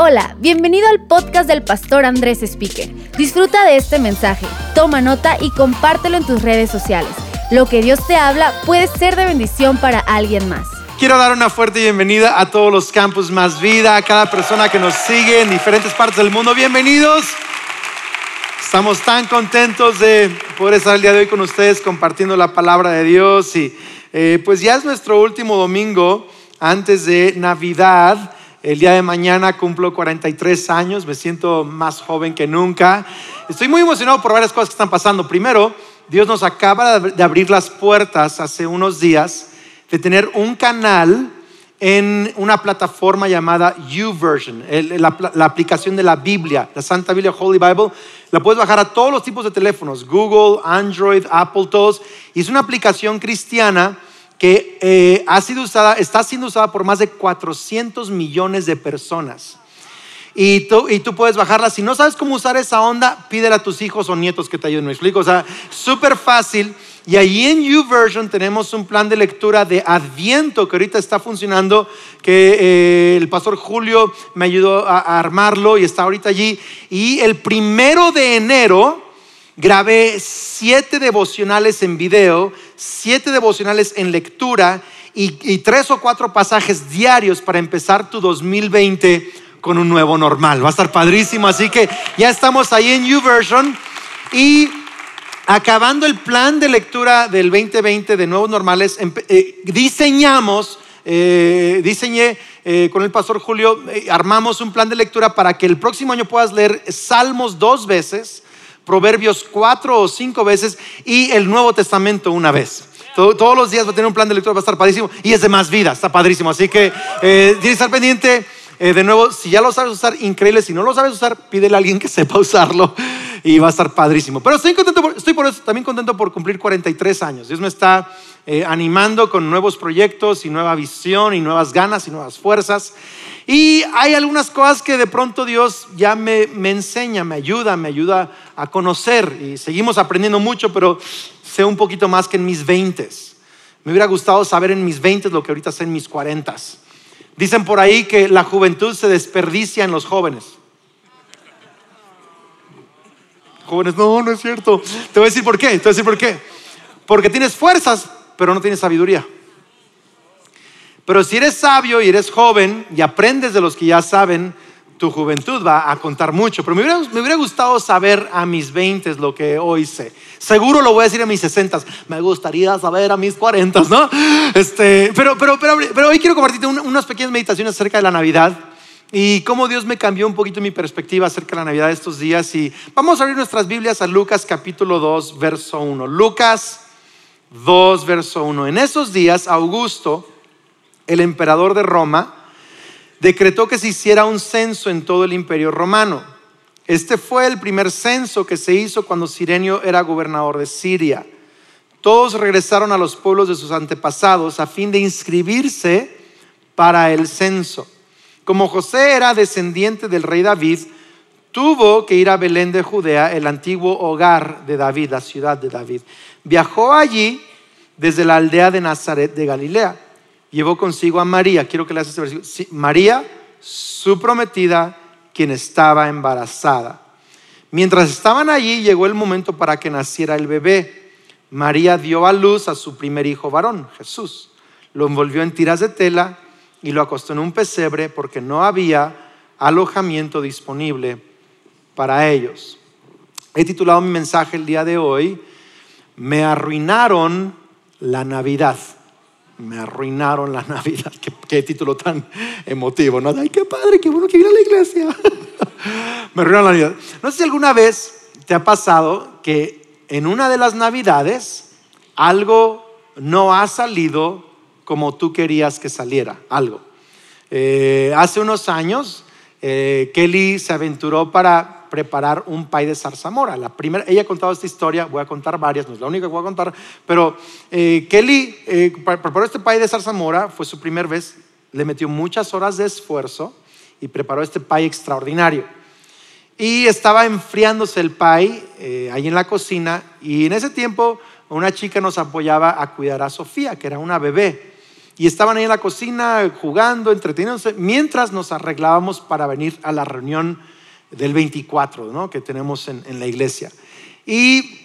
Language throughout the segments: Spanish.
Hola, bienvenido al podcast del pastor Andrés Speaker. Disfruta de este mensaje, toma nota y compártelo en tus redes sociales. Lo que Dios te habla puede ser de bendición para alguien más. Quiero dar una fuerte bienvenida a todos los campus Más Vida, a cada persona que nos sigue en diferentes partes del mundo. Bienvenidos. Estamos tan contentos de poder estar el día de hoy con ustedes compartiendo la palabra de Dios y eh, pues ya es nuestro último domingo antes de Navidad. El día de mañana cumplo 43 años, me siento más joven que nunca. Estoy muy emocionado por varias cosas que están pasando. Primero, Dios nos acaba de abrir las puertas hace unos días de tener un canal en una plataforma llamada YouVersion, la, la, aplicación de la Biblia, la Santa Biblia Holy Bible. La puedes bajar a todos los tipos de teléfonos, Google, Android, Apple, todos. Y es una aplicación cristiana que eh, ha sido usada, está siendo usada por más de 400 millones de personas. Y tú, y tú puedes bajarla. Si no sabes cómo usar esa onda, pídele a tus hijos o nietos que te ayuden. ¿Me explico? O sea, súper fácil. Y ahí en YouVersion tenemos un plan de lectura de Adviento que ahorita está funcionando, que eh, el pastor Julio me ayudó a armarlo y está ahorita allí. Y el primero de enero grabé siete devocionales en video, siete devocionales en lectura y, tres o cuatro pasajes diarios para empezar tu 2020 con un nuevo normal. Va a estar padrísimo, así que ya estamos ahí en YouVersion y acabando el plan de lectura del 2020 de nuevos normales, eh, diseñamos, eh, diseñé eh, con el pastor Julio, armamos un plan de lectura para que el próximo año puedas leer Salmos dos veces Proverbios cuatro o cinco veces y el Nuevo Testamento una vez. todos los días va a tener un plan de lectura, va a estar padrísimo y es de más vida, está padrísimo. Así que eh, tienes que estar pendiente. Eh, de nuevo, si ya lo sabes usar, increíble. Si no lo sabes usar, pídele a alguien que sepa usarlo y va a estar padrísimo. Pero estoy contento, por, estoy por eso, también contento por cumplir 43 años. Dios me está eh, animando con nuevos proyectos y nueva visión y nuevas ganas y nuevas fuerzas. Y hay algunas cosas que de pronto Dios ya me, enseña, me ayuda, me ayuda a conocer. Y seguimos aprendiendo mucho, pero sé un poquito más que en mis veintes. Me hubiera gustado saber en mis veintes lo que ahorita sé en mis cuarentas. Dicen por ahí que la juventud se desperdicia en los jóvenes. Jóvenes, no, no es cierto. Te voy a decir por qué. Te voy a decir por qué. Porque tienes fuerzas, pero no tienes sabiduría. Pero si eres sabio y eres joven y aprendes de los que ya saben, tu juventud va a contar mucho. Pero me hubiera, gustado saber a mis 20 lo que hoy sé. Seguro lo voy a decir a mis 60. Me gustaría saber a mis 40, ¿no? Este, pero, pero, pero, pero hoy quiero compartirte unas pequeñas meditaciones acerca de la Navidad y cómo Dios me cambió un poquito mi perspectiva acerca de la Navidad estos días. Y vamos a abrir nuestras Biblias a Lucas capítulo 2, verso 1. Lucas 2, verso 1. En esos días, Augusto el emperador de Roma, decretó que se hiciera un censo en todo el imperio romano. Este fue el primer censo que se hizo cuando Sirenio era gobernador de Siria. Todos regresaron a los pueblos de sus antepasados a fin de inscribirse para el censo. Como José era descendiente del rey David, tuvo que ir a Belén de Judea, el antiguo hogar de David, la ciudad de David. Viajó allí desde la aldea de Nazaret de Galilea llevó consigo a María, quiero que leas este versículo, María, su prometida, quien estaba embarazada. Mientras estaban allí, llegó el momento para que naciera el bebé. María dio a luz a su primer hijo varón, Jesús. Lo envolvió en tiras de tela y lo acostó en un pesebre porque no había alojamiento disponible para ellos. He titulado mi mensaje el día de hoy, Me arruinaron la Navidad me arruinaron la Navidad. Qué, título tan emotivo, ¿no? Ay, qué padre, qué bueno que viene a la iglesia. me arruinaron la Navidad. No sé si alguna vez te ha pasado que en una de las Navidades algo no ha salido como tú querías que saliera, algo. Eh, hace unos años, eh, Kelly se aventuró para preparar un pay de zarzamora. La primera, ella ha contado esta historia, voy a contar varias, no es la única que voy a contar, pero eh, Kelly eh, preparó este pay de zarzamora, fue su primera vez, le metió muchas horas de esfuerzo y preparó este pay extraordinario. Y estaba enfriándose el pay ahí en la cocina y en ese tiempo una chica nos apoyaba a cuidar a Sofía, que era una bebé. Y estaban ahí en la cocina jugando, entreteniéndose, mientras nos arreglábamos para venir a la reunión del 24, ¿no? que tenemos en, en la iglesia. Y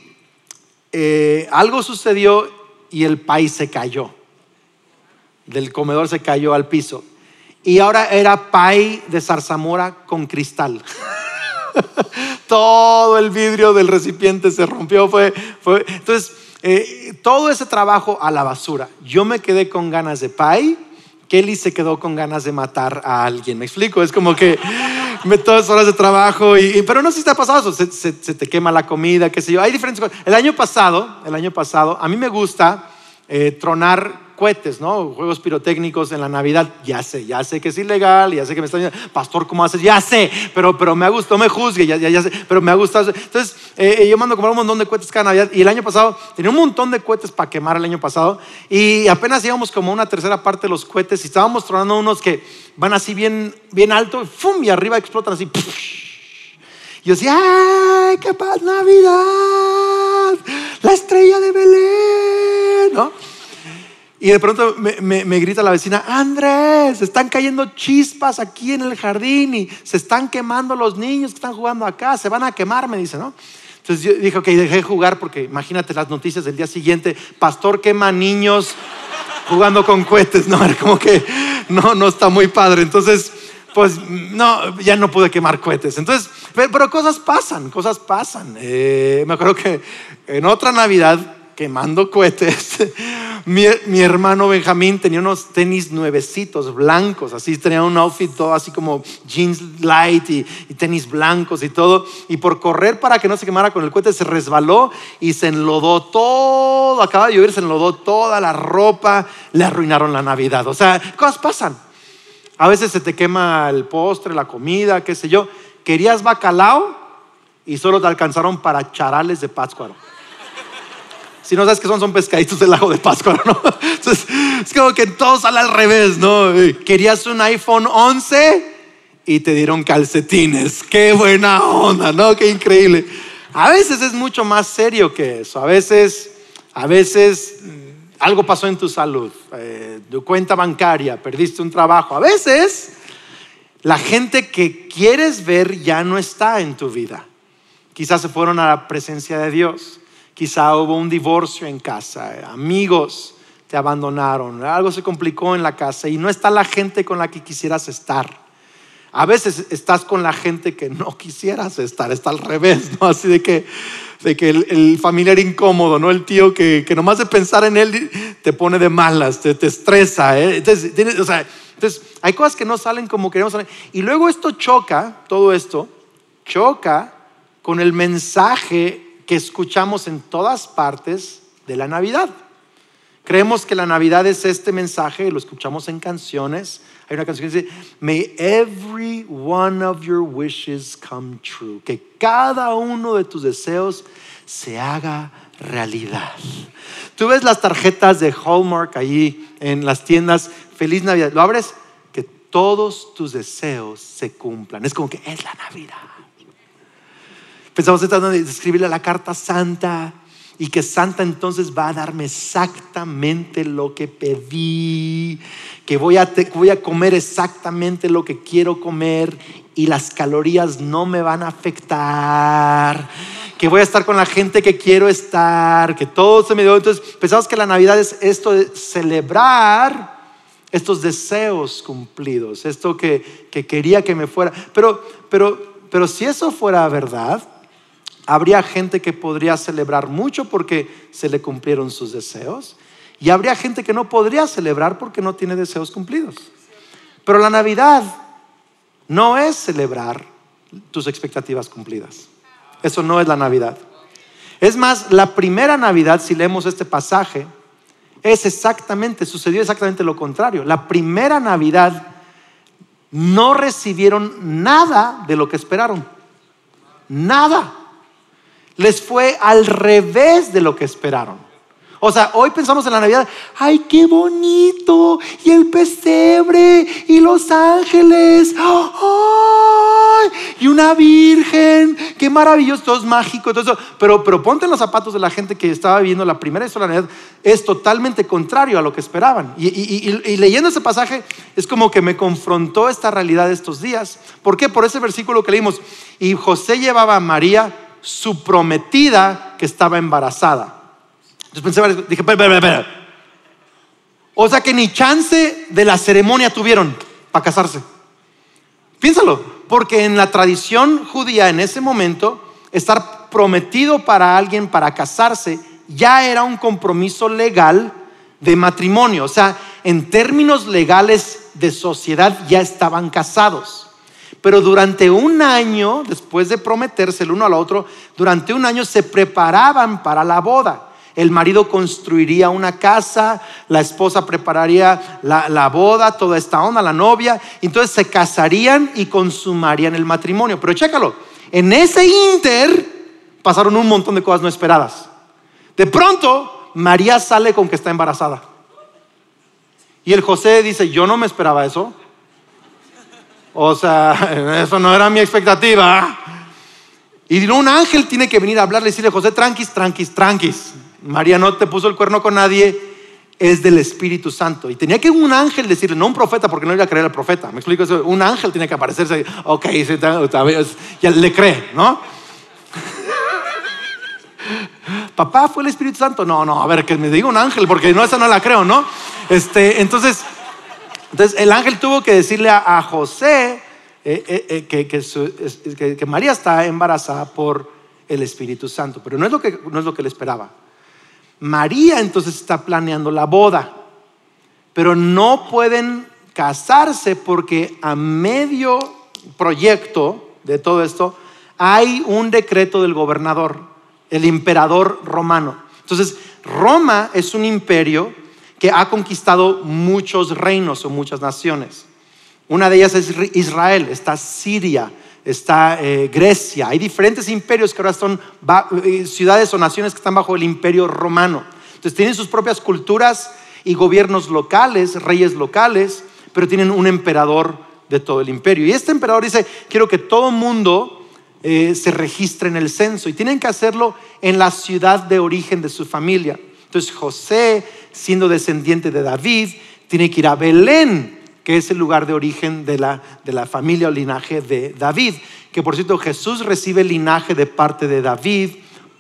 eh, algo sucedió y el país se cayó. Del comedor se cayó al piso. Y ahora era pay de zarzamora con cristal. Todo el vidrio del recipiente se rompió. Fue, fue. Entonces, eh, todo ese trabajo a la basura. Yo me quedé con ganas de pay. Kelly se quedó con ganas de matar a alguien. ¿Me explico? Es como que todas horas de trabajo, y, pero no sé si te ha pasado se, te quema la comida, qué sé yo. Hay diferentes cosas. El año pasado, el año pasado, a mí me gusta eh, tronar cohetes. Juegos pirotécnicos en la Navidad. Ya sé, ya sé que es ilegal, ya sé que me están diciendo, pastor, ¿cómo haces? Ya sé, pero, pero me ha gustado, me juzgue, ya, sé, pero me ha gustado. Entonces, eh, yo mando a comprar un montón de cohetes cada Navidad y el año pasado tenía un montón de cohetes para quemar el año pasado y apenas íbamos como una tercera parte de los cohetes y estábamos tronando unos que van así bien, bien alto, ¡fum! y arriba explotan así. Y yo decía, ¡ay, qué paz Navidad! La estrella de Belén, ¿no? Y de pronto me, grita la vecina, Andrés, están cayendo chispas aquí en el jardín y se están quemando los niños que están jugando acá, se van a quemar, me dice, ¿no? Entonces yo dije, ok, dejé de jugar porque imagínate las noticias del día siguiente, pastor quema niños jugando con cohetes, no, era como que no, no está muy padre. Entonces, pues no, ya no pude quemar cohetes. Entonces, pero, cosas pasan, cosas pasan. Eh, me acuerdo que en otra Navidad, quemando cohetes, mi, hermano Benjamín tenía unos tenis nuevecitos, blancos, así tenía un outfit todo así como jeans light y, tenis blancos y todo. Y por correr para que no se quemara con el cohete, se resbaló y se enlodó todo. Acaba de llover, se enlodó toda la ropa, le arruinaron la Navidad. O sea, cosas pasan. A veces se te quema el postre, la comida, qué sé yo. Querías bacalao y solo te alcanzaron para charales de Pátzcuaro. Si no sabes qué son, son pescaditos del lago de Pascua, ¿no? Entonces, es como que todo sale al revés, ¿no? Querías un iPhone 11 y te dieron calcetines. Qué buena onda, ¿no? Qué increíble. A veces es mucho más serio que eso. A veces, a veces mm, algo pasó en tu salud, eh, tu cuenta bancaria, perdiste un trabajo. A veces la gente que quieres ver ya no está en tu vida. Quizás se fueron a la presencia de Dios. Quizá hubo un divorcio en casa, amigos te abandonaron, algo se complicó en la casa y no está la gente con la que quisieras estar. A veces estás con la gente que no quisieras estar, está al revés, ¿no? Así de que, de que el, familiar incómodo, ¿no? El tío que, que nomás de pensar en él te pone de malas, te, te estresa, ¿eh? Entonces, o sea, entonces, hay cosas que no salen como queremos salir. Y luego esto choca, todo esto, choca con el mensaje que escuchamos en todas partes de la Navidad. Creemos que la Navidad es este mensaje, lo escuchamos en canciones. Hay una canción que dice, May every one of your wishes come true. Que cada uno de tus deseos se haga realidad. Tú ves las tarjetas de Hallmark allí en las tiendas, Feliz Navidad. Lo abres, que todos tus deseos se cumplan. Es como que es la Navidad. Pensamos tratando de escribirle la carta santa y que Santa entonces va a darme exactamente lo que pedí, que voy a, voy a comer exactamente lo que quiero comer y las calorías no me van a afectar, que voy a estar con la gente que quiero estar, que todo se me dio. Entonces pensamos que la Navidad es esto de celebrar estos deseos cumplidos, esto que, que quería que me fuera. Pero, pero, pero si eso fuera verdad, Habría gente que podría celebrar mucho porque se le cumplieron sus deseos y habría gente que no podría celebrar porque no tiene deseos cumplidos. Pero la Navidad no es celebrar tus expectativas cumplidas. Eso no es la Navidad. Es más, la primera Navidad, si leemos este pasaje, es exactamente, sucedió exactamente lo contrario. La primera Navidad no recibieron nada de lo que esperaron. Nada les fue al revés de lo que esperaron. O sea, hoy pensamos en la Navidad, ay, qué bonito, y el pesebre, y los ángeles, ¡ay! Y una virgen, qué maravilloso, todo es mágico. Pero, pero ponte en los zapatos de la gente que estaba viviendo la primera solemnidad, es totalmente contrario a lo que esperaban. Y, y, leyendo ese pasaje, es como que me confrontó esta realidad de estos días. ¿Por qué? Por ese versículo que leímos. Y José llevaba a María, su prometida, que estaba embarazada. Entonces pensé, dije, espera, espera, espera. O sea que ni chance de la ceremonia tuvieron para casarse. Piénsalo, porque en la tradición judía en ese momento, estar prometido para alguien para casarse ya era un compromiso legal de matrimonio. O sea, en términos legales de sociedad ya estaban casados. Pero durante un año, después de prometerse el uno al otro, durante un año se preparaban para la boda el marido construiría una casa, la esposa prepararía la, boda, toda esta onda, la novia, entonces se casarían y consumarían el matrimonio. Pero chécalo, en ese inter pasaron un montón de cosas no esperadas. De pronto, María sale con que está embarazada. Y el José dice, yo no me esperaba eso. O sea, eso no era mi expectativa. Y un ángel tiene que venir a hablarle y decirle, José, tranquis, tranquis, tranquis. María no te puso el cuerno con nadie, es del Espíritu Santo. Y tenía que un ángel decirle, no un profeta, porque no iba a creer al profeta. Me explico eso. Un ángel tiene que aparecerse, ok, ya le cree, ¿no? Papá fue el Espíritu Santo. No, no, a ver, que me diga un ángel, porque no, esa no la creo, ¿no? Este, entonces, entonces el ángel tuvo que decirle a, José eh, eh, eh, que, María está embarazada por el Espíritu Santo, pero no es lo que, no es lo que él esperaba. María entonces está planeando la boda, pero no pueden casarse porque a medio proyecto de todo esto hay un decreto del gobernador, el emperador romano. Entonces, Roma es un imperio que ha conquistado muchos reinos o muchas naciones. Una de ellas es Israel, está Siria, está eh, Grecia, hay diferentes imperios que ahora son eh, ciudades o naciones que están bajo el imperio romano. Entonces tienen sus propias culturas y gobiernos locales, reyes locales, pero tienen un emperador de todo el imperio. Y este emperador dice, quiero que todo mundo eh, se registre en el censo y tienen que hacerlo en la ciudad de origen de su familia. Entonces José, siendo descendiente de David, tiene que ir a Belén que es el lugar de origen de la, de la familia o linaje de David. Que por cierto, Jesús recibe el linaje de parte de David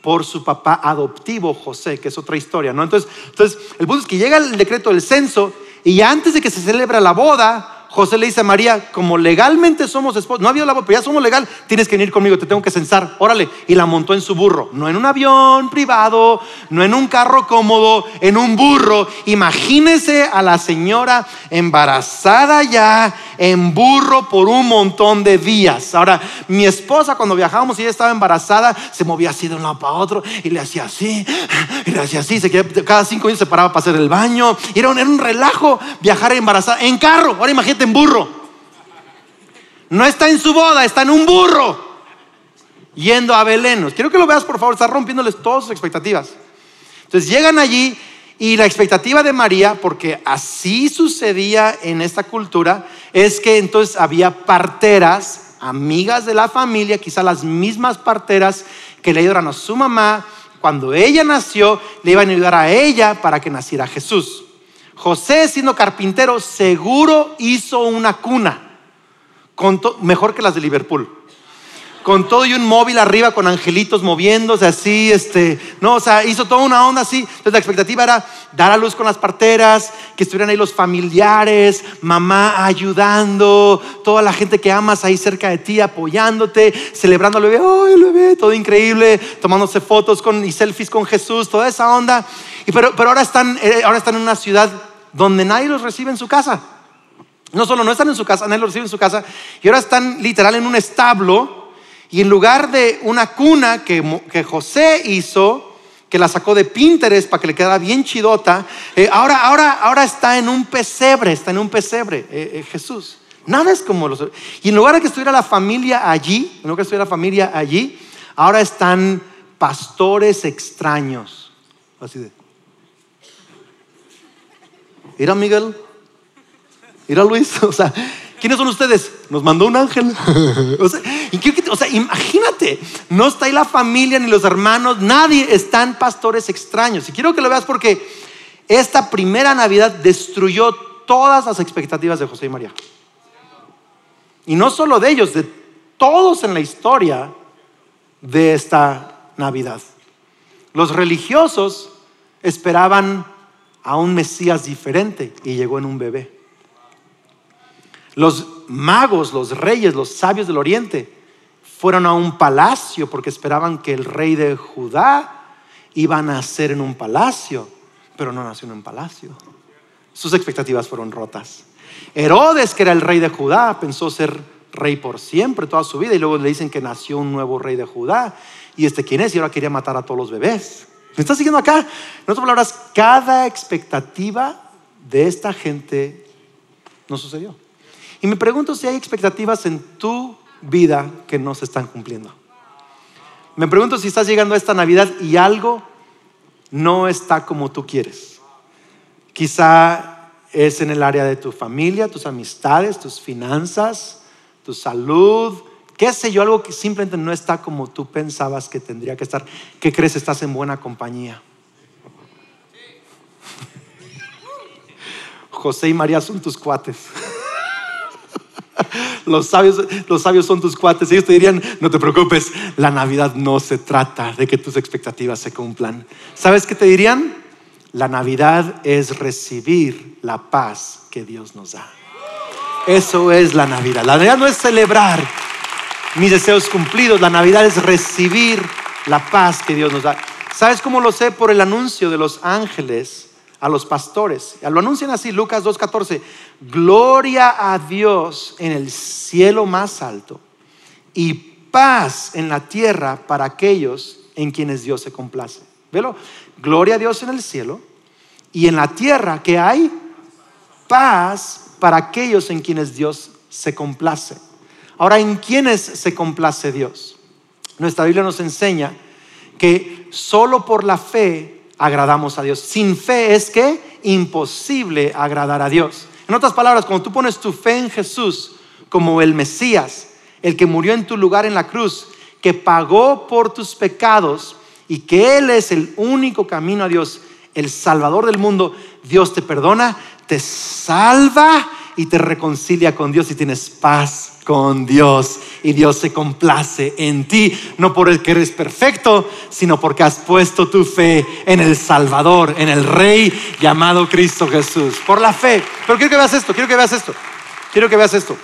por su papá adoptivo José, que es otra historia, ¿no? Entonces, entonces el punto es que llega el decreto del censo y antes de que se celebre la boda, José le dice a María, como legalmente somos esposos, no había la pero ya somos legal, tienes que venir conmigo, te tengo que censar, órale. Y la montó en su burro, no en un avión privado, no en un carro cómodo, en un burro. Imagínese a la señora embarazada ya en burro por un montón de días. Ahora, mi esposa cuando viajábamos ella estaba embarazada, se movía así de un lado para otro y le hacía así, y le hacía así, se cada cinco minutos se paraba para hacer el baño. Era un, era un relajo viajar embarazada en carro. Ahora imagínate en burro. No está en su boda, está en un burro. Yendo a Belén. Quiero que lo veas, por favor. Está rompiéndoles todas sus expectativas. Entonces llegan allí y la expectativa de María, porque así sucedía en esta cultura, es que entonces había parteras, amigas de la familia, quizá las mismas parteras que le ayudaron a su mamá. Cuando ella nació, le iban a ayudar a ella para que naciera Jesús. José, siendo carpintero, seguro hizo una cuna, mejor que las de Liverpool. Con todo y un móvil arriba con angelitos moviéndose así, este, no, o sea, hizo toda una onda así. Entonces la expectativa era dar a luz con las parteras, que estuvieran ahí los familiares, mamá ayudando, toda la gente que amas ahí cerca de ti apoyándote, celebrando al bebé, ¡ay, el bebé! Todo increíble, tomándose fotos con, y selfies con Jesús, toda esa onda pero, pero ahora, están, eh, ahora están en una ciudad donde nadie los recibe en su casa. No solo no están en su casa, nadie los recibe en su casa, y ahora están literal en un establo, y en lugar de una cuna que, que José hizo, que la sacó de Pinterest para que le quedara bien chidota, eh, ahora, ahora, ahora está en un pesebre, está en un pesebre eh, Jesús. Nada es como los... Y en lugar de que estuviera la familia allí, en lugar de que estuviera la familia allí, ahora están pastores extraños. Así de... Mira Miguel, mira Luis, o sea, ¿quiénes son ustedes? Nos mandó un ángel. o, sea, o sea, imagínate, no está ahí la familia ni los hermanos, nadie, están pastores extraños. Y quiero que lo veas porque esta primera Navidad destruyó todas las expectativas de José y María. Y no solo de ellos, de todos en la historia de esta Navidad. Los religiosos esperaban a un Mesías diferente y llegó en un bebé. Los magos, los reyes, los sabios del oriente fueron a un palacio porque esperaban que el rey de Judá iba a nacer en un palacio, pero no nació en un palacio. Sus expectativas fueron rotas. Herodes, que era el rey de Judá, pensó ser rey por siempre, toda su vida, y luego le dicen que nació un nuevo rey de Judá. ¿Y este quién es? Y ahora quería matar a todos los bebés. ¿Me estás siguiendo acá? En otras palabras, cada expectativa de esta gente no sucedió. Y me pregunto si hay expectativas en tu vida que no se están cumpliendo. Me pregunto si estás llegando a esta Navidad y algo no está como tú quieres. Quizá es en el área de tu familia, tus amistades, tus finanzas, tu salud, qué sé yo, algo que simplemente no está como tú pensabas que tendría que estar. ¿Qué crees? Estás en buena compañía. José y María son tus cuates. Los sabios, los sabios son tus cuates. Ellos te dirían, no te preocupes, la Navidad no se trata de que tus expectativas se cumplan. ¿Sabes qué te dirían? La Navidad es recibir la paz que Dios nos da. Eso es la Navidad. La Navidad no es celebrar mis deseos cumplidos. La Navidad es recibir la paz que Dios nos da. ¿Sabes cómo lo sé? Por el anuncio de los ángeles a los pastores. Lo anuncian así, Lucas 2.14. Gloria a Dios en el cielo más alto y paz en la tierra para aquellos en quienes Dios se complace. Velo, gloria a Dios en el cielo y en la tierra que hay paz para aquellos en quienes Dios se complace. Ahora, ¿en quiénes se complace Dios? Nuestra Biblia nos enseña que solo por la fe agradamos a Dios. Sin fe es que imposible agradar a Dios. En otras palabras, cuando tú pones tu fe en Jesús como el Mesías, el que murió en tu lugar en la cruz, que pagó por tus pecados y que Él es el único camino a Dios, el Salvador del mundo, Dios te perdona, te salva y te reconcilia con Dios y tienes paz con Dios y Dios se complace en ti, no por el que eres perfecto, sino porque has puesto tu fe en el Salvador, en el Rey llamado Cristo Jesús, por la fe. Pero quiero que veas esto, quiero que veas esto, quiero que veas esto.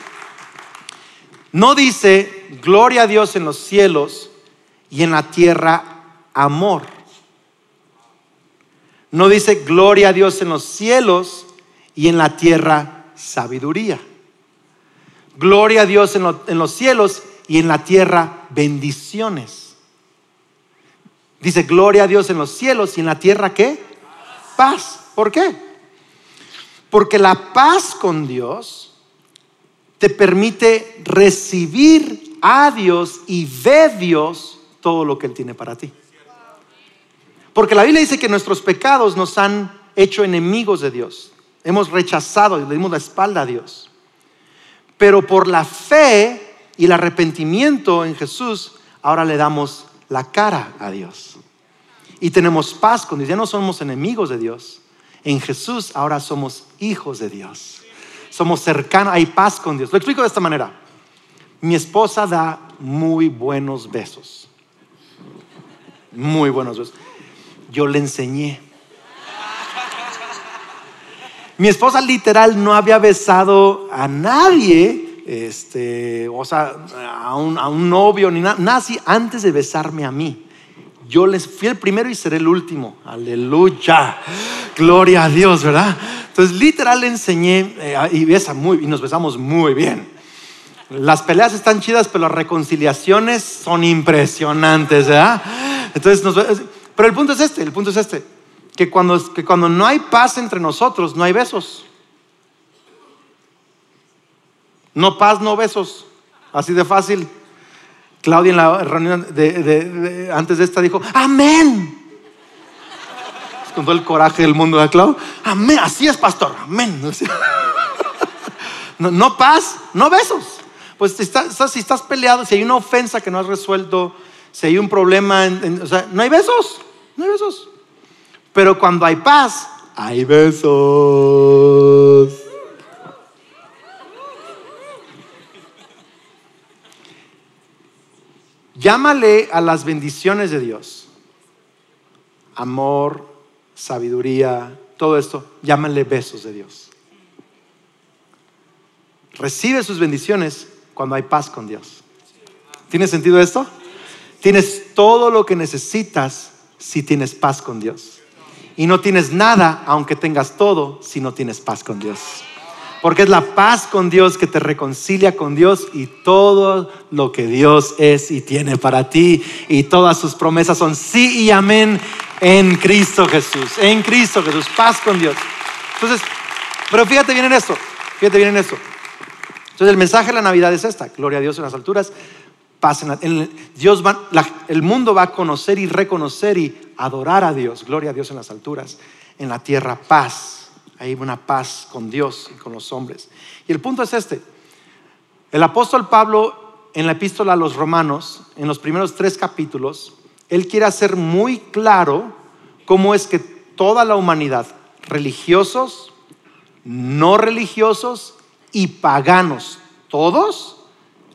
No dice gloria a Dios en los cielos y en la tierra amor. No dice gloria a Dios en los cielos y en la tierra sabiduría. Gloria a Dios en, los cielos y en la tierra bendiciones. Dice, gloria a Dios en los cielos y en la tierra qué? Paz. ¿Por qué? Porque la paz con Dios te permite recibir a Dios y de Dios todo lo que Él tiene para ti. Porque la Biblia dice que nuestros pecados nos han hecho enemigos de Dios. Hemos rechazado y le dimos la espalda a Dios. Pero por la fe y el arrepentimiento en Jesús, ahora le damos la cara a Dios. Y tenemos paz con Dios. Ya no somos enemigos de Dios. En Jesús ahora somos hijos de Dios. Somos cercanos, hay paz con Dios. Lo explico de esta manera. Mi esposa da muy buenos besos. Muy buenos besos. Yo le enseñé. Mi esposa literal no había besado a nadie, este, o sea, a un, novio ni nada, nazi antes de besarme a mí. Yo les fui el primero y seré el último. Aleluya. Gloria a Dios, ¿verdad? Entonces, literal le enseñé eh, y, besa muy, y nos besamos muy bien. Las peleas están chidas, pero las reconciliaciones son impresionantes, ¿verdad? Entonces, pero el punto es este, el punto es este que cuando, que cuando no hay paz entre nosotros, no hay besos. No paz, no besos. Así de fácil. Claudia en la reunión de, antes de esta dijo, amén. Con todo el coraje del mundo de Claudia, amén, así es, pastor, amén. No, paz, no besos. Pues si estás, peleado, si hay una ofensa que no has resuelto, si hay un problema, o sea, no hay besos, no hay besos. Pero cuando hay paz, hay besos. Llámale a las bendiciones de Dios. Amor, sabiduría, todo esto, llámale besos de Dios. Recibe sus bendiciones cuando hay paz con Dios. ¿Tiene sentido esto? Tienes todo lo que necesitas si tienes paz con Dios. Y no tienes nada, aunque tengas todo, si no tienes paz con Dios. Porque es la paz con Dios que te reconcilia con Dios y todo lo que Dios es y tiene para ti. Y todas sus promesas son sí y amén en Cristo Jesús. En Cristo Jesús. Paz con Dios. Entonces, pero fíjate bien en esto. Fíjate bien en esto. Entonces el mensaje de la Navidad es esta. Gloria a Dios en las alturas. Paz en Dios el mundo va a conocer y reconocer y adorar a Dios. Gloria a Dios en las alturas. En la tierra paz hay una paz con Dios y con los hombres. Y el punto es este. El apóstol Pablo en la epístola a los romanos, en los primeros tres capítulos, él quiere hacer muy claro cómo es que toda la humanidad, religiosos, no religiosos y paganos, todos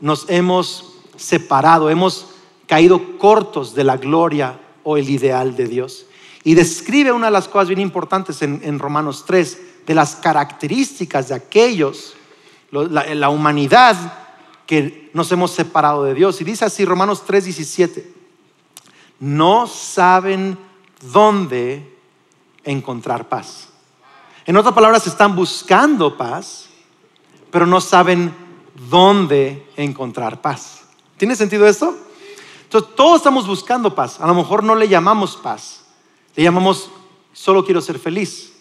nos hemos separado, hemos caído cortos de la gloria o el ideal de Dios. Y describe una de las cosas bien importantes en, Romanos 3, de las características de aquellos, la, humanidad que nos hemos separado de Dios. Y dice así Romanos 3, 17, no saben dónde encontrar paz. En otras palabras, están buscando paz, pero no saben dónde encontrar paz. ¿Tiene sentido esto? Todos estamos buscando paz. A lo mejor no le llamamos paz. Le llamamos, solo quiero ser feliz,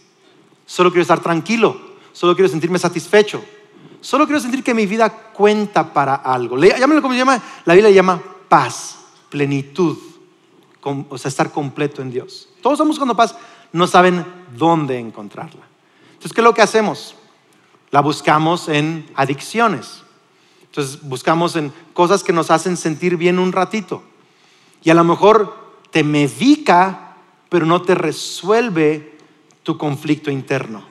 solo quiero estar tranquilo, solo quiero sentirme satisfecho, solo quiero sentir que mi vida cuenta para algo. Llámelo como se llama, la Biblia le llama paz, plenitud, o sea, estar completo en Dios. Todos estamos buscando paz, no saben dónde encontrarla. Entonces, ¿qué es lo que hacemos? La buscamos en adicciones. Entonces, buscamos en cosas que nos hacen sentir bien un ratito. Y a lo mejor te medica pero no te resuelve tu conflicto interno,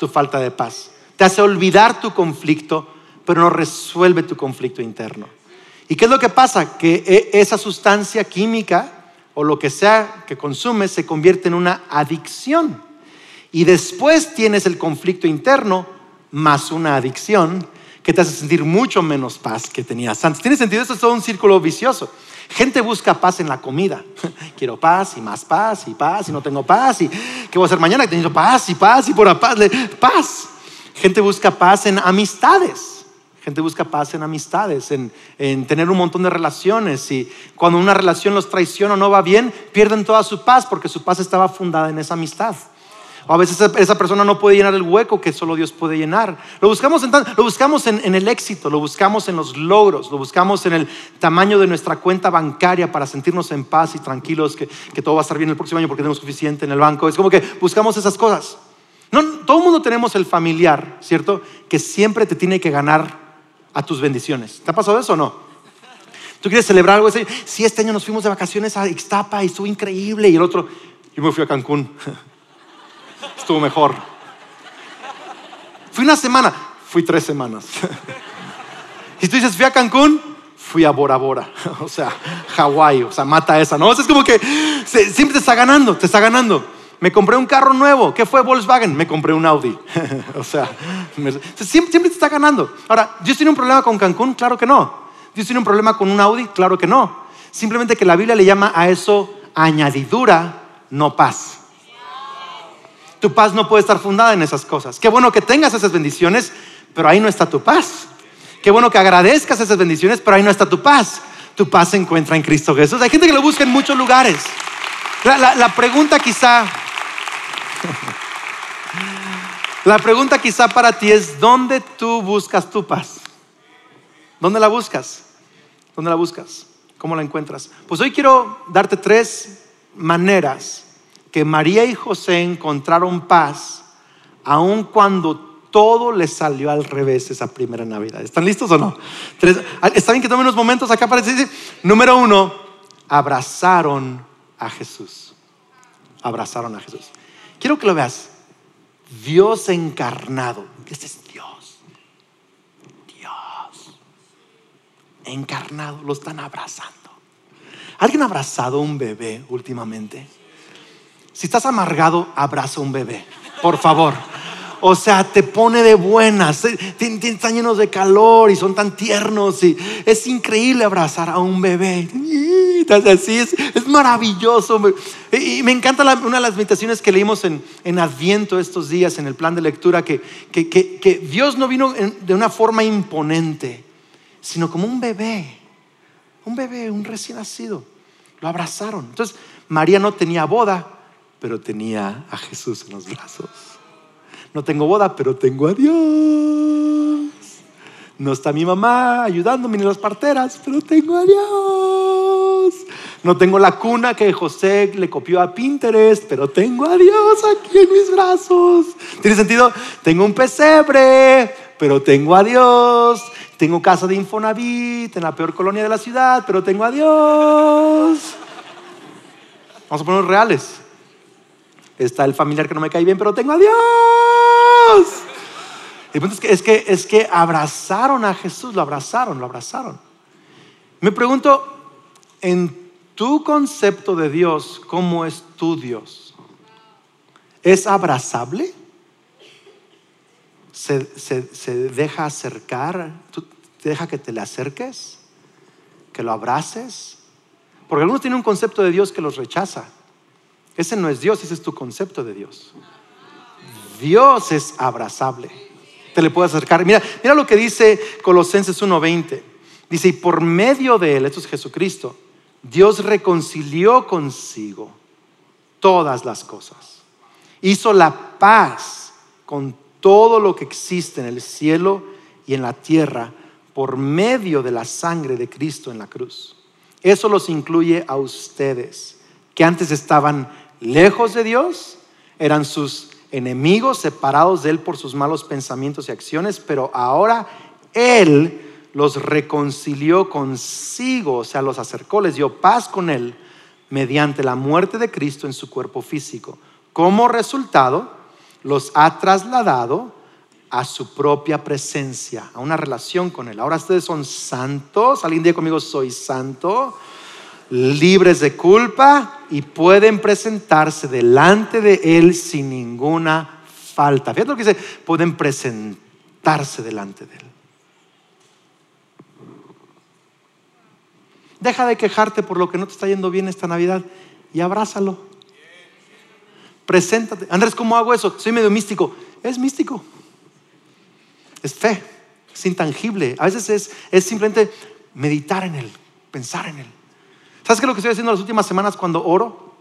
tu falta de paz. Te hace olvidar tu conflicto, pero no resuelve tu conflicto interno. ¿Y qué es lo que pasa? Que e, esa sustancia química o lo que sea que consumes se convierte en una adicción. Y después tienes el conflicto interno más una adicción que te hace sentir mucho menos paz que tenías antes. ¿Tiene sentido? Esto es todo un círculo vicioso. Gente busca paz en la comida. Quiero paz y más paz y paz y no tengo paz y qué voy a hacer mañana que tengo paz y paz y por paz, paz. Gente busca paz en amistades. Gente busca paz en amistades, en, en, tener un montón de relaciones y cuando una relación los traiciona o no va bien, pierden toda su paz porque su paz estaba fundada en esa amistad. A veces esa persona no puede llenar el hueco que solo Dios puede llenar. Lo buscamos, en, lo buscamos en, el éxito, lo buscamos en los logros, lo buscamos en el tamaño de nuestra cuenta bancaria para sentirnos en paz y tranquilos que, todo va a estar bien el próximo año porque tenemos suficiente en el banco. Es como que buscamos esas cosas. No, todo el mundo tenemos el familiar, ¿cierto? Que siempre te tiene que ganar a tus bendiciones. ¿Te ha pasado eso o no? Tú quieres celebrar algo así. Si este año nos fuimos de vacaciones a Ixtapa y estuvo increíble. Y el otro, yo me fui a Cancún. estuvo mejor. Fui una semana, fui tres semanas. Y tú dices, fui a Cancún, fui a Bora Bora, o sea, Hawái, o sea, mata esa, ¿no? es como que siempre te está ganando, te está ganando. Me compré un carro nuevo, ¿qué fue Volkswagen? Me compré un Audi, o sea, siempre, siempre te está ganando. Ahora, ¿Dios tiene un problema con Cancún? Claro que no. ¿Dios tiene un problema con un Audi? Claro que no. Simplemente que la Biblia le llama a eso añadidura, no paz. Tu paz no puede estar fundada en esas cosas. Qué bueno que tengas esas bendiciones, pero ahí no está tu paz. Qué bueno que agradezcas esas bendiciones, pero ahí no está tu paz. Tu paz se encuentra en Cristo Jesús. Hay gente que lo busca en muchos lugares. La, pregunta quizá, la pregunta quizá para ti es, ¿dónde tú buscas tu paz? ¿Dónde la buscas? ¿Dónde la buscas? ¿Cómo la encuentras? Pues hoy quiero darte tres maneras que María y José encontraron paz, aun cuando todo le salió al revés esa primera Navidad. ¿Están listos o no? ¿Está bien que tomen unos momentos acá para decir? Número uno, abrazaron a Jesús. Abrazaron a Jesús. Quiero que lo veas. Dios encarnado. Este es Dios. Dios. Encarnado. Lo están abrazando. ¿Alguien ha abrazado a un bebé últimamente? Si estás amargado, abraza a un bebé. Por favor. O sea, te pone de buenas. Están llenos de calor y son tan tiernos. Es increíble abrazar a un bebé. Así es, es maravilloso. Y me encanta una de las meditaciones que leímos en, en, Adviento estos días, en el plan de lectura, que, que, que, Dios no vino de una forma imponente, sino como un bebé. Un bebé, un recién nacido. Lo abrazaron. Entonces, María no tenía boda, pero tenía a Jesús en los brazos. No tengo boda, pero tengo a Dios. No está mi mamá ayudándome ni las parteras, pero tengo a Dios. No tengo la cuna que José le copió a Pinterest, pero tengo a Dios aquí en mis brazos. ¿Tiene sentido? Tengo un pesebre, pero tengo a Dios. Tengo casa de Infonavit en la peor colonia de la ciudad, pero tengo a Dios. Vamos a ponernos reales. Está el familiar que no me cae bien, pero tengo a Dios. El punto es que, es que, abrazaron a Jesús, lo abrazaron, lo abrazaron. Me pregunto, en tu concepto de Dios, ¿cómo es tu Dios? ¿Es abrazable? ¿Se, deja acercar? ¿Tú, ¿Te deja que te le acerques? ¿Que lo abraces? Porque algunos tienen un concepto de Dios que los rechaza. Ese no es Dios, ese es tu concepto de Dios. Dios es abrazable. Te le puedes acercar. Mira, mira lo que dice Colosenses 1:20. Dice, y por medio de él, esto es Jesucristo, Dios reconcilió consigo todas las cosas. Hizo la paz con todo lo que existe en el cielo y en la tierra por medio de la sangre de Cristo en la cruz. Eso los incluye a ustedes, que antes estaban lejos de Dios, eran sus enemigos, separados de Él por sus malos pensamientos y acciones, pero ahora Él los reconcilió consigo, o sea, los acercó, les dio paz con Él mediante la muerte de Cristo en su cuerpo físico. Como resultado, los ha trasladado a su propia presencia, a una relación con Él. Ahora ustedes son santos, alguien diga conmigo, soy santo libres de culpa y pueden presentarse delante de Él sin ninguna falta. Fíjate lo que dice, pueden presentarse delante de Él. Deja de quejarte por lo que no te está yendo bien esta Navidad y abrázalo. Preséntate. Andrés, ¿cómo hago eso? Soy medio místico. Es místico. Es fe. Es intangible. A veces es, es simplemente meditar en Él, pensar en Él. ¿Sabes qué es lo que estoy haciendo las últimas semanas cuando oro?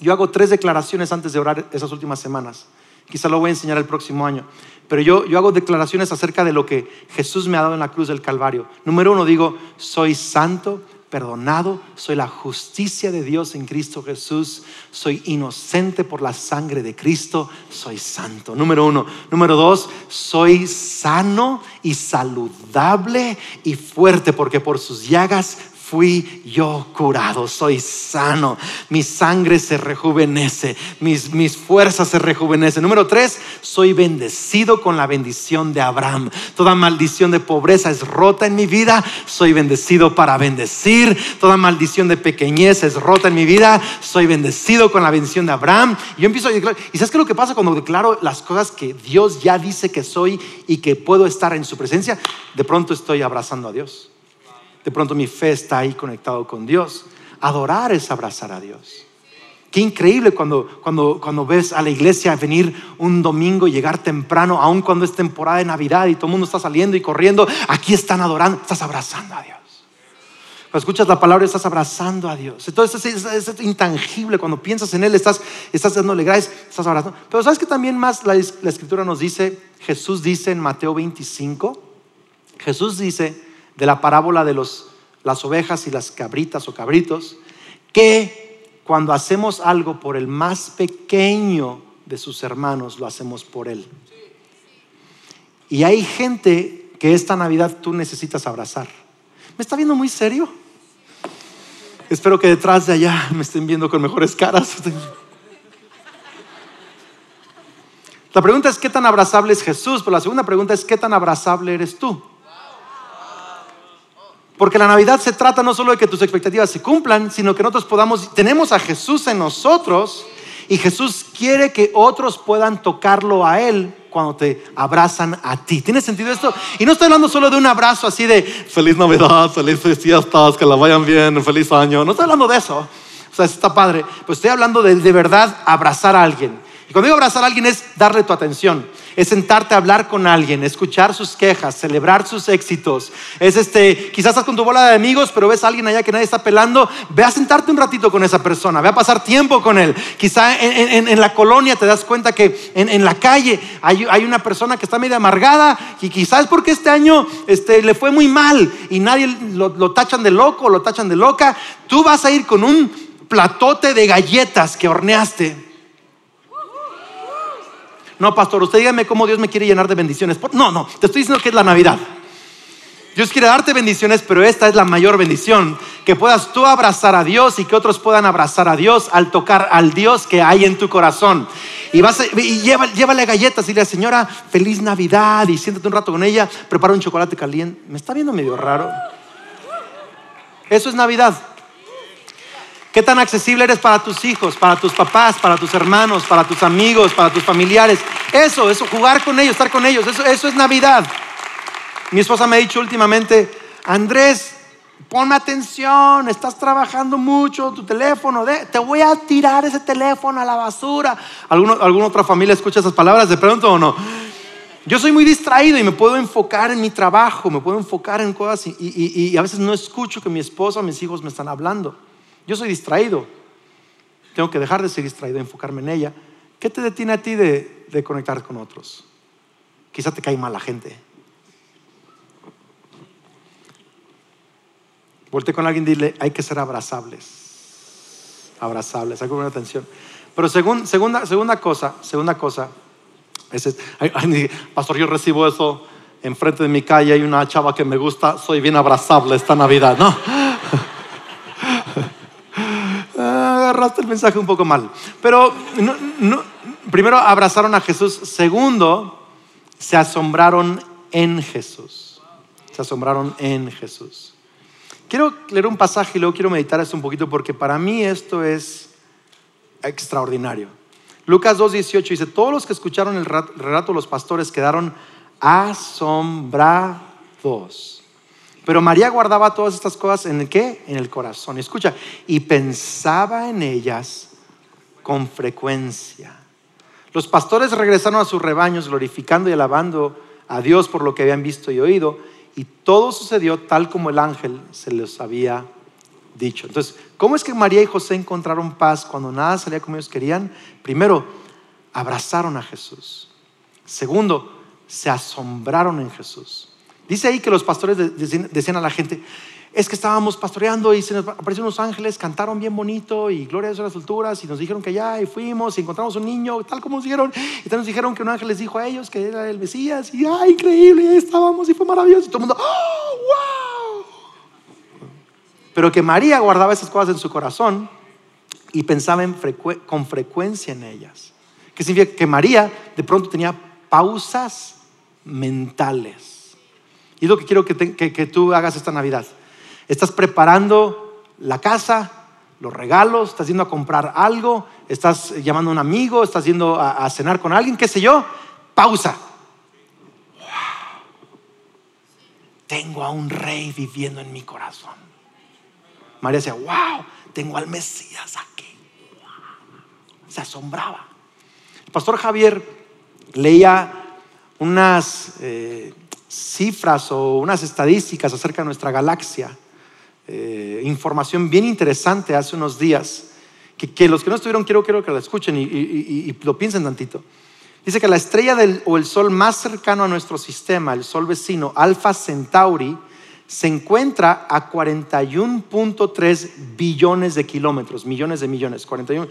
Yo hago tres declaraciones antes de orar esas últimas semanas. Quizá lo voy a enseñar el próximo año. Pero yo, yo hago declaraciones acerca de lo que Jesús me ha dado en la cruz del Calvario. Número uno, digo, soy santo, perdonado, soy la justicia de Dios en Cristo Jesús, soy inocente por la sangre de Cristo, soy santo. Número uno. Número dos, soy sano y saludable y fuerte porque por sus llagas fui yo curado, soy sano, mi sangre se rejuvenece, mis, mis fuerzas se rejuvenecen. Número tres, soy bendecido con la bendición de Abraham. Toda maldición de pobreza es rota en mi vida, soy bendecido para bendecir. Toda maldición de pequeñez es rota en mi vida, soy bendecido con la bendición de Abraham. Yo empiezo a declarar, ¿y sabes qué es lo que pasa cuando declaro las cosas que Dios ya dice que soy y que puedo estar en su presencia? De pronto estoy abrazando a Dios de pronto mi fe está ahí conectado con Dios. Adorar es abrazar a Dios. Qué increíble cuando, cuando, cuando ves a la iglesia venir un domingo, llegar temprano, aun cuando es temporada de Navidad y todo el mundo está saliendo y corriendo, aquí están adorando, estás abrazando a Dios. Cuando escuchas la palabra, estás abrazando a Dios. Entonces es, intangible. Cuando piensas en Él, estás, estás dándole estás abrazando. Pero ¿sabes que también más la, la Escritura nos dice? Jesús dice en Mateo 25, Jesús dice, de la parábola de los, las ovejas y las cabritas o cabritos, que cuando hacemos algo por el más pequeño de sus hermanos, lo hacemos por él. Y hay gente que esta Navidad tú necesitas abrazar. ¿Me está viendo muy serio? Espero que detrás de allá me estén viendo con mejores caras. La pregunta es qué tan abrazable es Jesús, pero la segunda pregunta es qué tan abrazable eres tú. Porque la Navidad se trata no solo de que tus expectativas se cumplan, sino que nosotros podamos, tenemos a Jesús en nosotros y Jesús quiere que otros puedan tocarlo a Él cuando te abrazan a ti. ¿Tiene sentido esto? Y no estoy hablando solo de un abrazo así de feliz Navidad, feliz fiestas, que la vayan bien, feliz año. No estoy hablando de eso. O sea, está padre. Pues estoy hablando de de verdad abrazar a alguien. Y cuando digo abrazar a alguien es darle tu atención, es sentarte a hablar con alguien, escuchar sus quejas, celebrar sus éxitos. Es este, quizás estás con tu bola de amigos, pero ves a alguien allá que nadie está pelando, ve a sentarte un ratito con esa persona, ve a pasar tiempo con él. Quizá en, la colonia te das cuenta que en, la calle hay, una persona que está medio amargada y quizás porque este año este, le fue muy mal y nadie lo, lo tachan de loco, lo tachan de loca. Tú vas a ir con un platote de galletas que horneaste no, pastor, usted dígame cómo Dios me quiere llenar de bendiciones. No, no, te estoy diciendo que es la Navidad. Dios quiere darte bendiciones, pero esta es la mayor bendición, que puedas tú abrazar a Dios y que otros puedan abrazar a Dios al tocar al Dios que hay en tu corazón. Y, vas y llévale galletas y dile, señora, feliz Navidad y siéntate un rato con ella, prepara un chocolate caliente. Me está viendo medio raro. Eso es Navidad. ¿Qué tan accesible eres para tus hijos, para tus papás, para tus hermanos, para tus amigos, para tus familiares? Eso, eso, jugar con ellos, estar con ellos, eso, eso es Navidad. Mi esposa me ha dicho últimamente, Andrés, ponme atención, estás trabajando mucho, tu teléfono, te voy a tirar ese teléfono a la basura. ¿Alguna otra familia escucha esas palabras de pronto o no? Yo soy muy distraído y me puedo enfocar en mi trabajo, me puedo enfocar en cosas y, y a veces no escucho que mi esposa o mis hijos me están hablando. Yo soy distraído. Tengo que dejar de ser distraído, enfocarme en ella. ¿Qué te detiene a ti de, conectar con otros? Quizá te cae mal la gente. Volte con alguien y dile, hay que ser abrazables. Abrazables, hay que poner atención. Pero segunda, segunda cosa, segunda cosa, es, pastor, yo recibo eso enfrente de mi calle, hay una chava que me gusta, soy bien abrazable esta Navidad, ¿no? Agarraste el mensaje un poco mal. Pero primero abrazaron a Jesús. Segundo, se asombraron en Jesús. Se asombraron en Jesús. Quiero leer un pasaje y luego quiero meditar esto un poquito porque para mí esto es extraordinario. Lucas 2.18 dice, todos los que escucharon el relato de los pastores quedaron asombrados. Pero María guardaba todas estas cosas en el qué? En el corazón. Escucha, y pensaba en ellas con frecuencia. Los pastores regresaron a sus rebaños glorificando y alabando a Dios por lo que habían visto y oído, y todo sucedió tal como el ángel se les había dicho. Entonces, ¿cómo es que María y José encontraron paz cuando nada salía como ellos querían? Primero, abrazaron a Jesús. Segundo, se asombraron en Jesús. Dice ahí que los pastores decían a la gente, es que estábamos pastoreando y se nos aparecieron unos ángeles, cantaron bien bonito y gloria a Dios las alturas y nos dijeron que ya y fuimos y encontramos un niño, tal como nos dijeron, y también nos dijeron que un ángel les dijo a ellos que era el Mesías y ¡ay, increíble! Y ahí estábamos y fue maravilloso y todo el mundo ¡oh, wow! Pero que María guardaba esas cosas en su corazón y pensaba con frecuencia en ellas. Que significa que María de pronto tenía pausas mentales y es lo que quiero que, tú hagas esta Navidad. Estás preparando la casa, los regalos, estás yendo a comprar algo, estás llamando a un amigo, estás yendo a, cenar con alguien, qué sé yo. Pausa. Tengo a un rey viviendo en mi corazón. María decía, wow, tengo al Mesías aquí. Se asombraba. El pastor Javier leía unas eh, cifras o unas estadísticas acerca de nuestra galaxia. Eh, información bien interesante hace unos días, que, los que no estuvieron quiero, quiero que lo escuchen y, lo piensen tantito. Dice que la estrella del, o el sol más cercano a nuestro sistema, el sol vecino, Alpha Centauri, se encuentra a 41.3 billones de kilómetros, millones de millones, 41.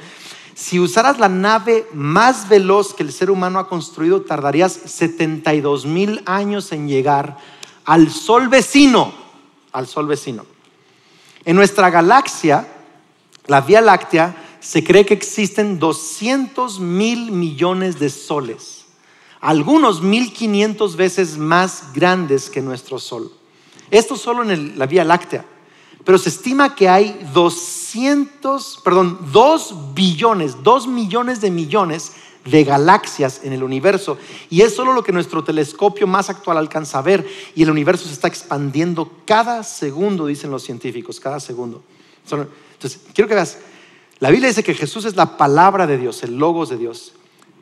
Si usaras la nave más veloz que el ser humano ha construido, tardarías 72 mil años en llegar al Sol vecino, al Sol vecino. En nuestra galaxia, la Vía Láctea, se cree que existen 200 mil millones de soles, algunos 1500 veces más grandes que nuestro Sol. Esto solo en la Vía Láctea. Pero se estima que hay 200, perdón, 2 billones, 2 millones de millones de galaxias en el universo. Y es solo lo que nuestro telescopio más actual alcanza a ver. Y el universo se está expandiendo cada segundo, dicen los científicos, cada segundo. Entonces, quiero que veas, la Biblia dice que Jesús es la palabra de Dios, el logos de Dios.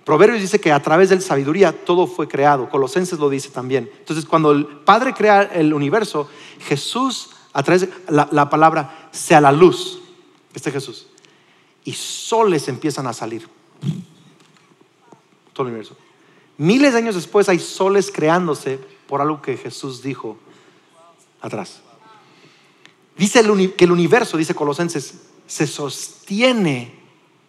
Proverbios dice que a través de la sabiduría todo fue creado. Colosenses lo dice también. Entonces, cuando el Padre crea el universo, Jesús, a través de la, palabra, sea la luz. Este Jesús. Y soles empiezan a salir. Todo el universo. Miles de años después hay soles creándose por algo que Jesús dijo atrás. Dice que el universo, dice Colosenses, se sostiene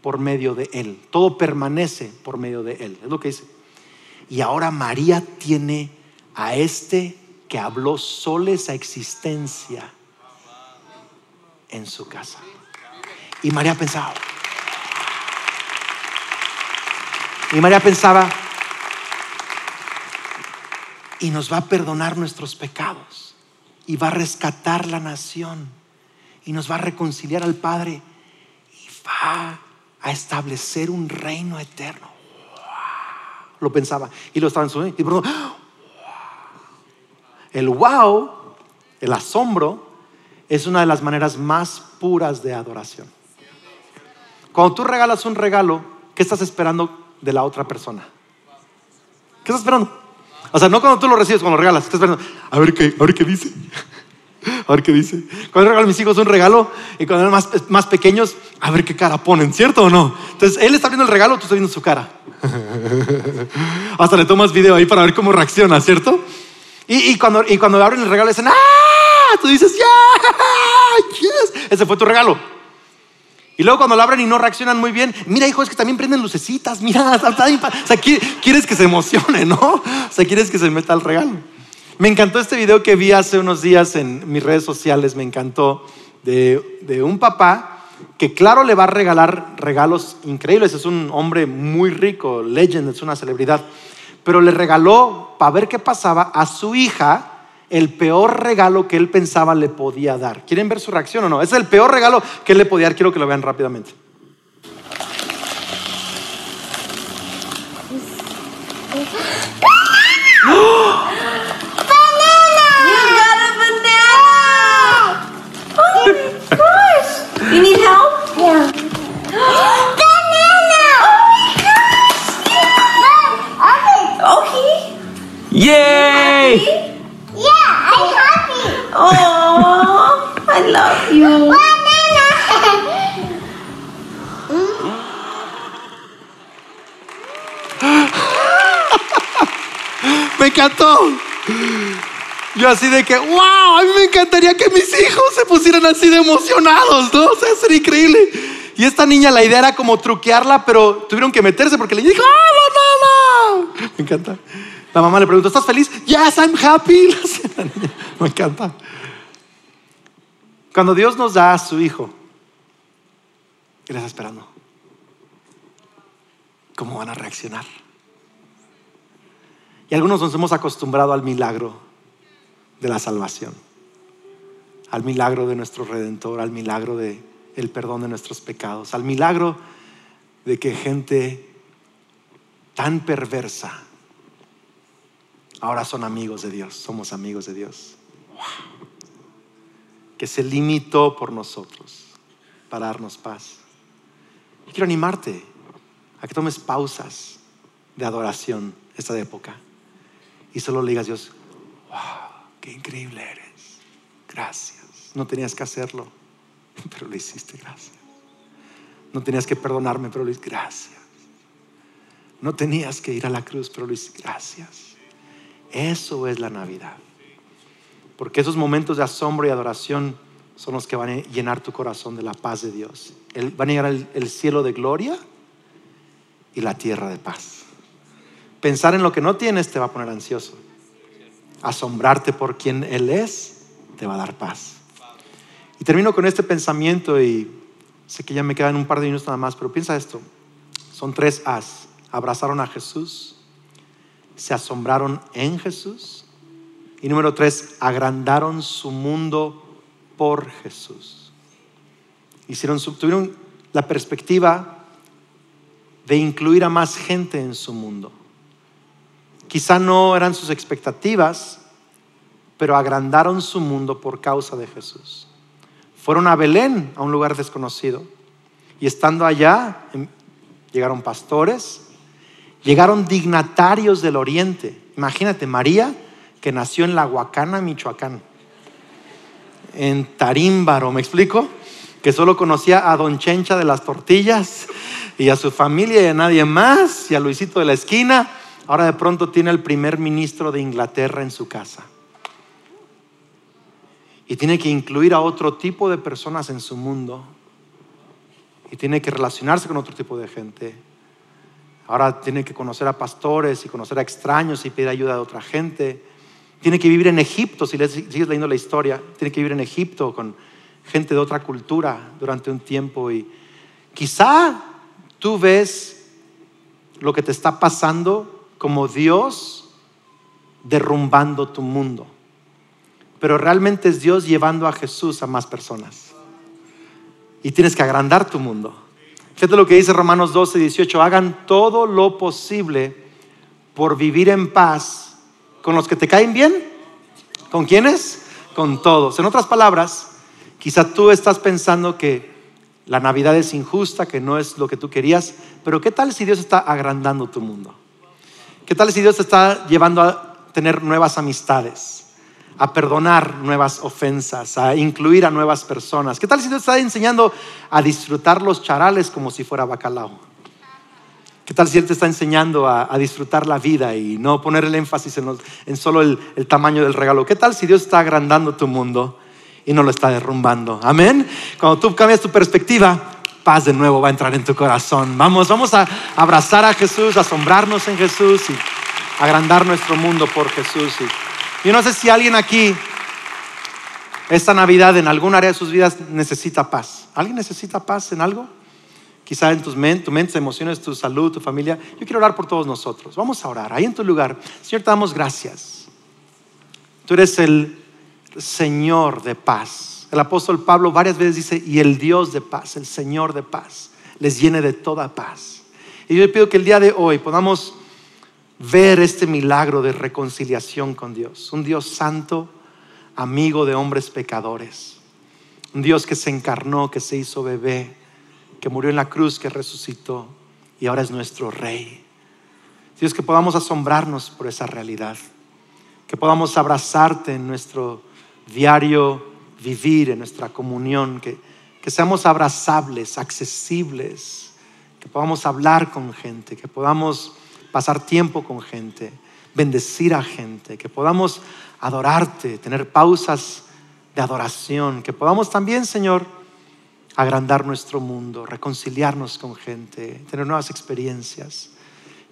por medio de Él. Todo permanece por medio de Él. Es lo que dice. Y ahora María tiene a este que habló solo esa existencia en su casa. Y María pensaba. Y María pensaba, y nos va a perdonar nuestros pecados, y va a rescatar la nación, y nos va a reconciliar al Padre, y va a establecer un reino eterno. Lo pensaba y lo estaba en su y El wow, el asombro, es una de las maneras más puras de adoración. Cuando tú regalas un regalo, ¿qué estás esperando de la otra persona? ¿Qué estás esperando? O sea, no cuando tú lo recibes, cuando lo regalas, a ver qué, a ver qué dice. A ver qué dice. Cuando regalo a mis hijos un regalo y cuando eran más, más pequeños, a ver qué cara ponen, ¿cierto o no? Entonces, él está viendo el regalo, tú estás viendo su cara. Hasta le tomas video ahí para ver cómo reacciona, ¿cierto? Y, cuando, y cuando abren el regalo, dicen, ¡ah! Tú dices, ¡ya! Yes! Ese fue tu regalo. Y luego cuando lo abren y no reaccionan muy bien, mira hijo, es que también prenden lucecitas, mira, o sea, quieres que se emocione, ¿no? O sea, quieres que se meta el regalo. Me encantó este video que vi hace unos días en mis redes sociales, me encantó, de, un papá que claro le va a regalar regalos increíbles, es un hombre muy rico, legend, es una celebridad, pero le regaló, para ver qué pasaba, a su hija el peor regalo que él pensaba le podía dar. ¿Quieren ver su reacción o no? Es el peor regalo que él le podía dar, quiero que lo vean rápidamente. Yay! Yeah, I'm happy. Oh, I love you. Banana! Me encantó. Yo así de que, wow, a mí me encantaría que mis hijos se pusieran así de emocionados, ¿no? O sea, sería increíble. Y esta niña, la idea era como truquearla, pero tuvieron que meterse porque le dijo, ¡ah, mamá! Me encanta. La mamá le preguntó, ¿estás feliz? Yes, I'm happy. Me encanta. Cuando Dios nos da a su hijo, Él está esperando. ¿Cómo van a reaccionar? Y algunos nos hemos acostumbrado al milagro de la salvación, al milagro de nuestro Redentor, al milagro de el perdón de nuestros pecados, al milagro de que gente tan perversa ahora son amigos de Dios, somos amigos de Dios. Que se limitó por nosotros para darnos paz. Y quiero animarte a que tomes pausas de adoración esta época y solo le digas a Dios, wow qué increíble eres. Gracias. No tenías que hacerlo, pero lo hiciste, gracias. No tenías que perdonarme, pero lo hiciste, gracias. No tenías que ir a la cruz, pero lo hiciste, gracias. Eso es la Navidad. Porque esos momentos de asombro y adoración son los que van a llenar tu corazón de la paz de Dios. Van a llegar el cielo de gloria y la tierra de paz. Pensar en lo que no tienes te va a poner ansioso. Asombrarte por quien Él es te va a dar paz. Y termino con este pensamiento y sé que ya me quedan un par de minutos nada más, pero piensa esto. Son tres As. Abrazaron a Jesús, se asombraron en Jesús y número tres, agrandaron su mundo por Jesús. Hicieron tuvieron la perspectiva de incluir a más gente en su mundo. Quizá no eran sus expectativas, pero agrandaron su mundo por causa de Jesús. Fueron a Belén, a un lugar desconocido, y estando allá, em- llegaron pastores, llegaron dignatarios del oriente. Imagínate, María, que nació en La Huacana, Michoacán, en Tarímbaro, ¿me explico? Que solo conocía a Don Chencha de las tortillas y a su familia y a nadie más, y a Luisito de la esquina. Ahora de pronto tiene el primer ministro de Inglaterra en su casa. Y tiene que incluir a otro tipo de personas en su mundo. Y tiene que relacionarse con otro tipo de gente. Ahora tiene que conocer a pastores y conocer a extraños y pedir ayuda de otra gente. Tiene que vivir en Egipto, si le- sigues leyendo la historia, tiene que vivir en Egipto con gente de otra cultura durante un tiempo. Y quizá tú ves lo que te está pasando como Dios derrumbando tu mundo. Pero realmente es Dios llevando a Jesús a más personas. Y tienes que agrandar tu mundo. Fíjate lo que dice Romanos 12, 18. Hagan todo lo posible por vivir en paz con los que te caen bien. ¿Con quiénes? Con todos. En otras palabras, quizá tú estás pensando que la Navidad es injusta, que no es lo que tú querías, pero ¿qué tal si Dios está agrandando tu mundo? ¿Qué tal si Dios te está llevando a tener nuevas amistades? A perdonar nuevas ofensas, a incluir a nuevas personas. ¿Qué tal si te está enseñando a disfrutar los charales como si fuera bacalao? ¿Qué tal si Él te está enseñando a, disfrutar la vida y no poner el énfasis en, solo el, tamaño del regalo? ¿Qué tal si Dios está agrandando tu mundo y no lo está derrumbando? Amén. Cuando tú cambias tu perspectiva, paz de nuevo va a entrar en tu corazón. Vamos, vamos a abrazar a Jesús, asombrarnos en Jesús y agrandar nuestro mundo por Jesús. Yo no sé si alguien aquí esta Navidad en algún área de sus vidas necesita paz. ¿Alguien necesita paz en algo? Quizá en tus tu mente, emociones, tu salud, tu familia. Yo quiero orar por todos nosotros. Vamos a orar. Ahí en tu lugar. Señor, te damos gracias. Tú eres el Señor de paz. El apóstol Pablo varias veces dice, y el Dios de paz, el Señor de paz, les llene de toda paz. Y yo le pido que el día de hoy podamos ver este milagro de reconciliación con Dios. Un Dios santo, amigo de hombres pecadores. Un Dios que se encarnó, que se hizo bebé, que murió en la cruz, que resucitó y ahora es nuestro rey. Dios, que podamos asombrarnos por esa realidad. Que podamos abrazarte en nuestro diario vivir, en nuestra comunión. Que, que seamos abrazables, accesibles. Que podamos hablar con gente. Que podamos pasar tiempo con gente. Bendecir a gente. Que podamos adorarte, tener pausas de adoración. Que podamos también, Señor, agrandar nuestro mundo, reconciliarnos con gente, tener nuevas experiencias.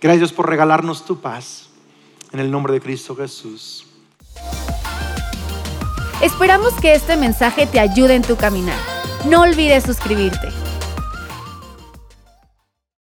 Gracias Dios por regalarnos tu paz. En el nombre de Cristo Jesús. Esperamos que este mensaje te ayude en tu caminar. No olvides suscribirte.